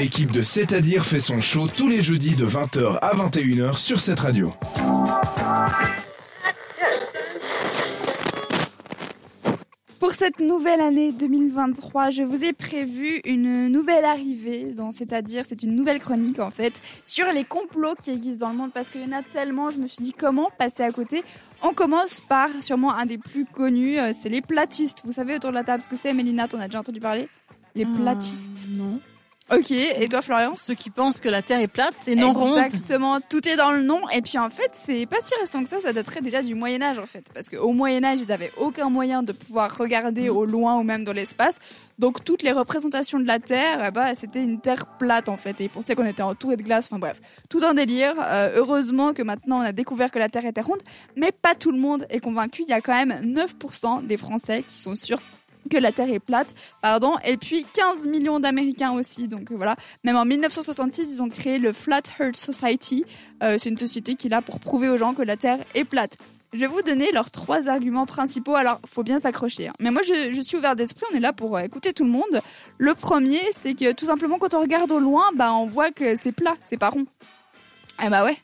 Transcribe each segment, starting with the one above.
l'équipe de C'est-à-dire fait son show tous les jeudis de 20h à 21h sur cette radio. Pour cette nouvelle année 2023, je vous ai prévu une nouvelle arrivée, c'est-à-dire c'est une nouvelle chronique en fait, sur les complots qui existent dans le monde, parce qu'il y en a tellement, je me suis dit comment passer à côté? On commence par sûrement un des plus connus, euh, c'est les platistes. Vous savez autour de la table ce que c'est, Mélina, t'en as déjà entendu parler? Les Euh, platistes? Non. Ok, et toi Florian Ceux qui pensent que la Terre est plate et non ronde. Exactement, tout est dans le nom. Et puis en fait, c'est pas si récent que ça, ça daterait déjà du Moyen Âge en fait. Parce qu'au Moyen Âge, ils avaient aucun moyen de pouvoir regarder Mhm. au loin ou même dans l'espace. Donc toutes les représentations de la Terre, eh ben, c'était une Terre plate en fait. Et ils pensaient qu'on était entouré de glace. Enfin bref, tout un délire. Euh, heureusement que maintenant on a découvert que la Terre était ronde. Mais pas tout le monde est convaincu. Il y a quand même 9% des Français qui sont sûrs que la Terre est plate, pardon, et puis 15 millions d'Américains aussi, donc euh, voilà. Même en 1966, ils ont créé le Flat Earth Society. Euh, c'est une société qui est là pour prouver aux gens que la Terre est plate. Je vais vous donner leurs trois arguments principaux. Alors, faut bien s'accrocher. hein. Mais moi, je, je suis ouvert d'esprit. On est là pour euh, écouter tout le monde. Le premier, c'est que tout simplement, quand on regarde au loin, bah, on voit que c'est plat, c'est pas rond. Eh bah ouais.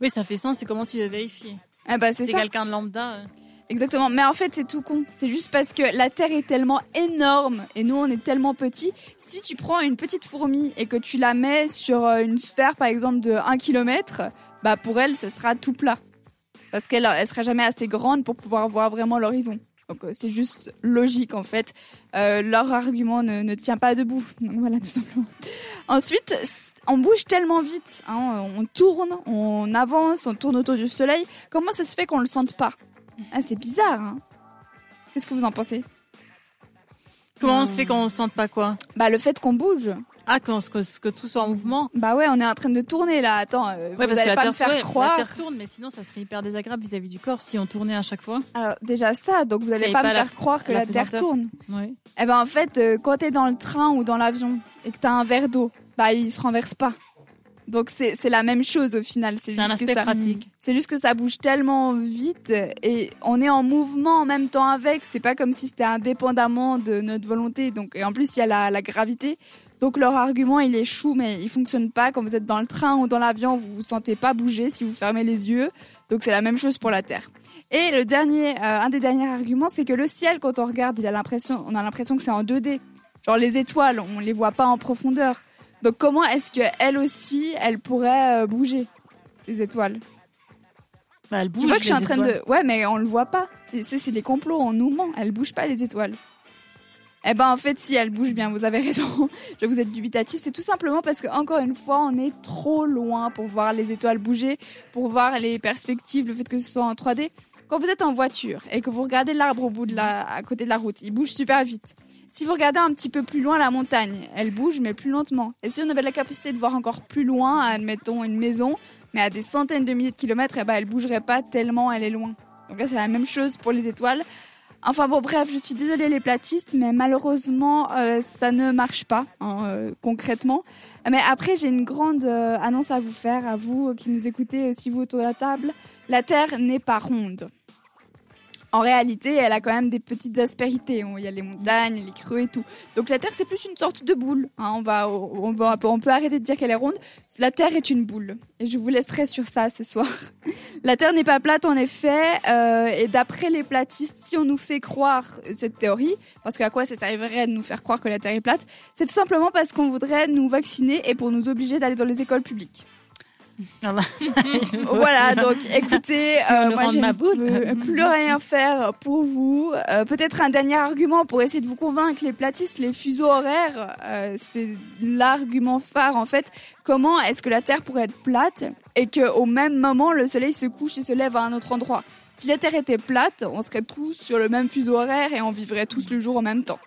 Oui, ça fait sens. C'est comment tu veux vérifier? Eh bah c'est ça. quelqu'un de lambda. euh. Exactement. Mais en fait, c'est tout con. C'est juste parce que la Terre est tellement énorme et nous, on est tellement petits. Si tu prends une petite fourmi et que tu la mets sur euh, une sphère, par exemple, de 1 km, bah pour elle, ça sera tout plat. Parce qu'elle elle sera jamais assez grande pour pouvoir voir vraiment l'horizon. Donc euh, c'est juste logique en fait. Euh, leur argument ne, ne tient pas debout. Donc voilà, tout simplement. Ensuite, on bouge tellement vite. hein. On tourne, on avance, on tourne autour du soleil. Comment ça se fait qu'on le sente pas? Ah, c'est bizarre. Hein Qu'est-ce que vous en pensez? Comment on se fait qu'on ne sente pas quoi? Bah le fait qu'on bouge. Ah, qu'on- que, que tout soit en mouvement. Bah ouais, on est en train de tourner là. Attends, euh, vous Ouais, parce que allez la pas Terre, me faire ouais, croire. la Terre tourne, mais sinon ça serait hyper désagréable vis-à-vis du corps si on tournait à chaque fois. Alors déjà ça, donc vous allez C'est pas, pas me la- faire croire que la la, Terre pesanteur. tourne. Ouais. Eh ben en fait, euh, quand t'es dans le train ou dans l'avion et que t'as un verre d'eau, bah il se renverse pas. Donc c'est la même chose au final. C'est un juste que aspect ça- pratique. C'est juste que ça bouge tellement vite et on est en mouvement en même temps avec. C'est pas comme si c'était indépendamment de notre volonté. Donc et en plus il y a la, la gravité. Donc leur argument il est chou mais il fonctionne pas quand vous êtes dans le train ou dans l'avion. Vous vous sentez pas bouger si vous fermez les yeux. Donc c'est la même chose pour la Terre. Et le dernier, euh, un des derniers arguments, c'est que le ciel, quand on regarde, il a l'impression, on a l'impression que c'est en 2D. Genre les étoiles, on les voit pas en profondeur. Donc comment est-ce que elle aussi, elle pourrait euh, bouger les étoiles? Bah, elle Tu bouge. vois que je suis en train étoiles. de, ouais, mais on le voit pas. C'est des complots, on nous ment. Elles bougent pas les étoiles. Eh ben en fait, si elles bougent bien, vous avez raison. Je vous êtes dubitatif. C'est tout simplement parce que encore une fois, on est trop loin pour voir les étoiles bouger, pour voir les perspectives, le fait que ce soit en 3D. Quand vous êtes en voiture et que vous regardez l'arbre au bout de la, à côté de la route, il bouge super vite. Si vous regardez un petit peu plus loin la montagne, elle bouge mais plus lentement. Et si on avait la capacité de voir encore plus loin, admettons une maison, mais à des centaines de milliers de kilomètres, eh ben, elle bougerait pas tellement elle est loin. Donc là, c'est la même chose pour les étoiles. Enfin bon, bref, je suis désolée les platistes, mais malheureusement, euh, ça ne marche pas hein, euh, concrètement. Mais après, j'ai une grande euh, annonce à vous faire, à vous qui nous écoutez aussi vous autour de la table. La Terre n'est pas ronde. En réalité, elle a quand même des petites aspérités. Il y a les montagnes, les creux et tout. Donc la Terre, c'est plus une sorte de boule. hein. On, va, peut arrêter de dire qu'elle est ronde. La Terre est une boule. Et je vous laisserai sur ça ce soir. La Terre n'est pas plate en effet. euh, et d'après les platistes, si on nous fait croire cette théorie, parce qu'à quoi ça servirait de nous faire croire que la Terre est plate, c'est tout simplement parce qu'on voudrait nous vacciner et pour nous obliger d'aller dans les écoles publiques. Voilà. Voilà, donc écoutez, euh, moi je ne peux plus rien faire pour vous. Euh, Peut-être un dernier argument pour essayer de vous convaincre, les platistes, les fuseaux horaires, euh, c'est l'argument phare en fait. Comment est-ce que la Terre pourrait être plate et qu'au même moment le Soleil se couche et se lève à un autre endroit? Si la Terre était plate, on serait tous sur le même fuseau horaire et on vivrait tous le jour en même temps.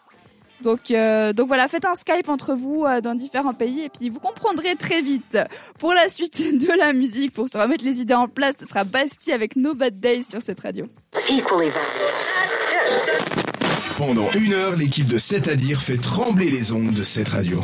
Donc, euh, donc voilà, faites un Skype entre vous euh, dans différents pays et puis vous comprendrez très vite. Pour la suite de la musique, pour se remettre les idées en place, ce sera Bastille avec No Bad Days sur cette radio. Pendant une heure, l'équipe de C'est à dire fait trembler les ondes de cette radio.